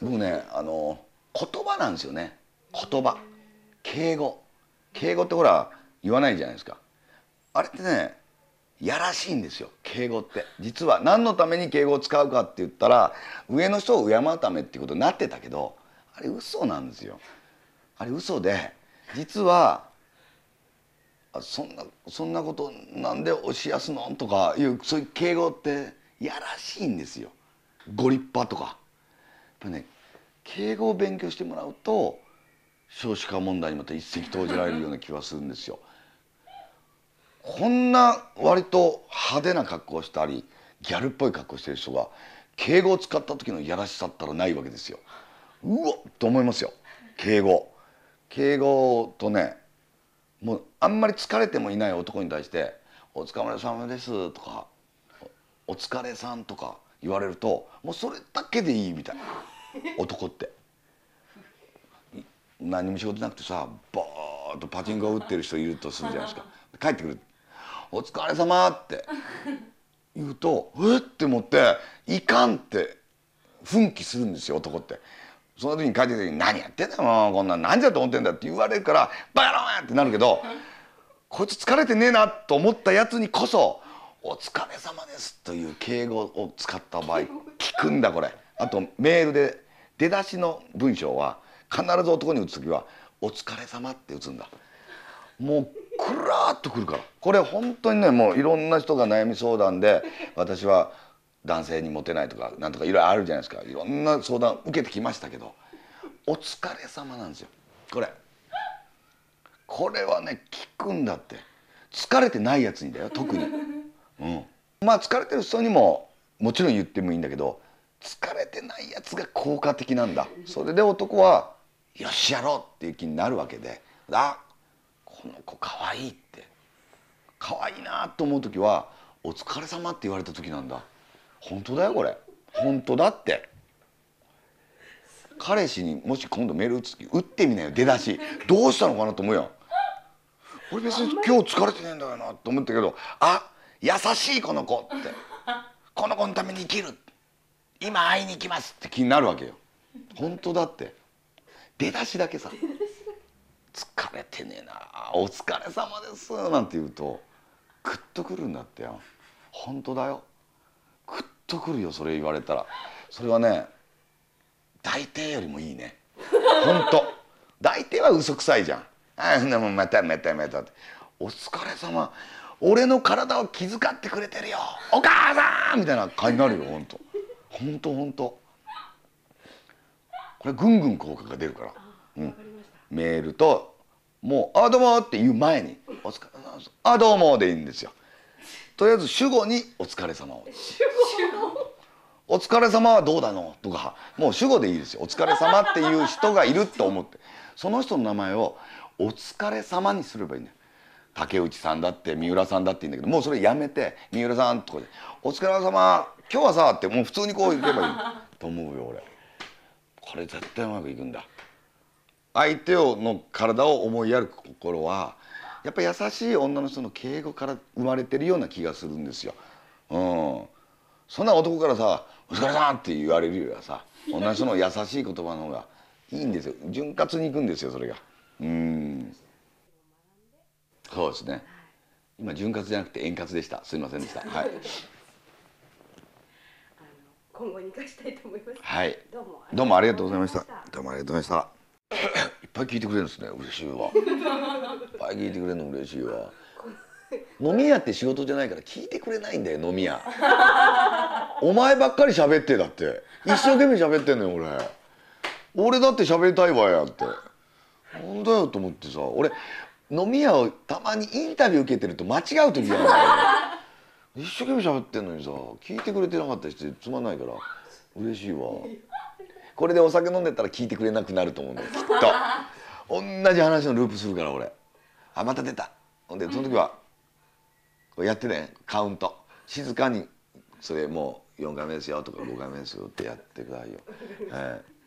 僕ねあの言葉なんですよね。言葉。敬語。敬語ってほら言わないじゃないですか。あれってねやらしいんですよ。敬語って。実は何のために敬語を使うかって言ったら上の人を敬うためっていうことになってたけどあれ嘘なんですよ。あれ嘘で実はそんなそんなことなんでおしやすの？とかいうそういう敬語ってやらしいんですよ。ご立派とか。ぱね敬語を勉強してもらうと少子化問題にまた一石投じられるような気がするんですよ。こんな割と派手な格好をしたりギャルっぽい格好してる人が敬語を使った時のやらしさったらないわけですよ。うわっと思いますよ敬語。敬語とねもうあんまり疲れてもいない男に対して「お疲れ様です」とか「お疲れさん」とか言われるともうそれだけでいいみたいな男って何も仕事なくてさボーッとパチンコを打ってる人いるとするじゃないですか帰ってくる「お疲れ様って言うと「えっ?」て思って「いかん」って奮起するんですよ男って。その時に帰ってきた時に「何やってんだよもうこんなん何じゃと思ってんだ」って言われるから「バカ野郎!」ってなるけどこいつ疲れてねえなと思ったやつにこそ「お疲れ様です」という敬語を使った場合聞くんだこれ。あとメールで出だしの文章は必ず男に打つ時は「お疲れ様って打つんだ。もうクラーっとくるから。これ本当にねもういろんな人が悩み相談で私は男性にモテないとかなんとかいろいろあるじゃないですか。いろんな相談受けてきましたけどお疲れ様なんですよ。これ。これはね聞くんだって。疲れてないやつにだよ特に。うん。まあ疲れてる人にももちろん言ってもいいんだけど疲れてないやつが効果的なんだ。それで男はよしやろうっていう気になるわけで。あこの子かわいいって。可愛いなと思う時は「お疲れ様って言われた時なんだ。本当だよこれ。本当だって。彼氏にもし今度メール打つ時打ってみなよ。出だし。どうしたのかなと思うよ。俺別に今日疲れてねえんだよなと思ったけどあ優しいこの子って。この子のために生きる今会いに行きますって。気になるわけよ。本当だって。出だしだけさ。疲れてねえな。お疲れ様です。なんて言うとグッとくるんだってよ。本当だよ。グッとくるよそれ言われたら。それはね大抵よりもいいね。本当。大抵は嘘くさいじゃん。ああもうまたまたまたって。お疲れ様。俺の体を気遣ってくれてるよ。お母さんみたいな感じになるよ本当。本当本当。これぐんぐん効果が出るから、うん、メールともう「あどうも」って言う前に「お疲れ様です」「あどうも」でいいんですよ。とりあえず主語に「お疲れ様を。お疲れ様はどうだの？とかもう主語でいいですよ。お疲れ様っていう人がいると思って。その人の名前をお疲れ様にすればいいんだよ竹内さんだって三浦さんだって言うんだけどもうそれやめて三浦さんとかで「お疲れ様今日はさ」ってもう普通にこう言けばいい。と思うよ俺。これ絶対うまくいくんだ。相手をの体を思いやる心はやっぱ優しい女の人の敬語から生まれてるような気がするんですよ。うん、そんな男からさ「お疲れさん」って言われるよりはさ女の人の優しい言葉の方がいいんですよ。潤滑にいくんですよそれが。うん。そうですね。今潤滑じゃなくて円滑でした。すいませんでした。はい、今後に生かしたいと思います。はい、どうも。どうもありがとうございました。どうもありがとうございました。いっぱい聞いてくれるんですね嬉しいわ。いっぱい聞いてくれるの嬉しいわ。飲み屋って仕事じゃないから聞いてくれないんだよ飲み屋。お前ばっかり喋ってだって。一生懸命喋ってんのよ俺。俺だって喋りたいわやって。なんだよと思ってさ。俺飲み屋をたまにインタビュー受けてると間違う時がある一生懸命喋ってんのにさ聞いてくれてなかったりしてつまんないから嬉しいわ。これでお酒飲んでたら聞いてくれなくなると思うんだよ。きっと。同じ話のループするから俺。あまた出た。ほんでその時はこうやってねカウント。静かにそれもう4回目ですよとか5回目ですよってやってくださいよ、ええ。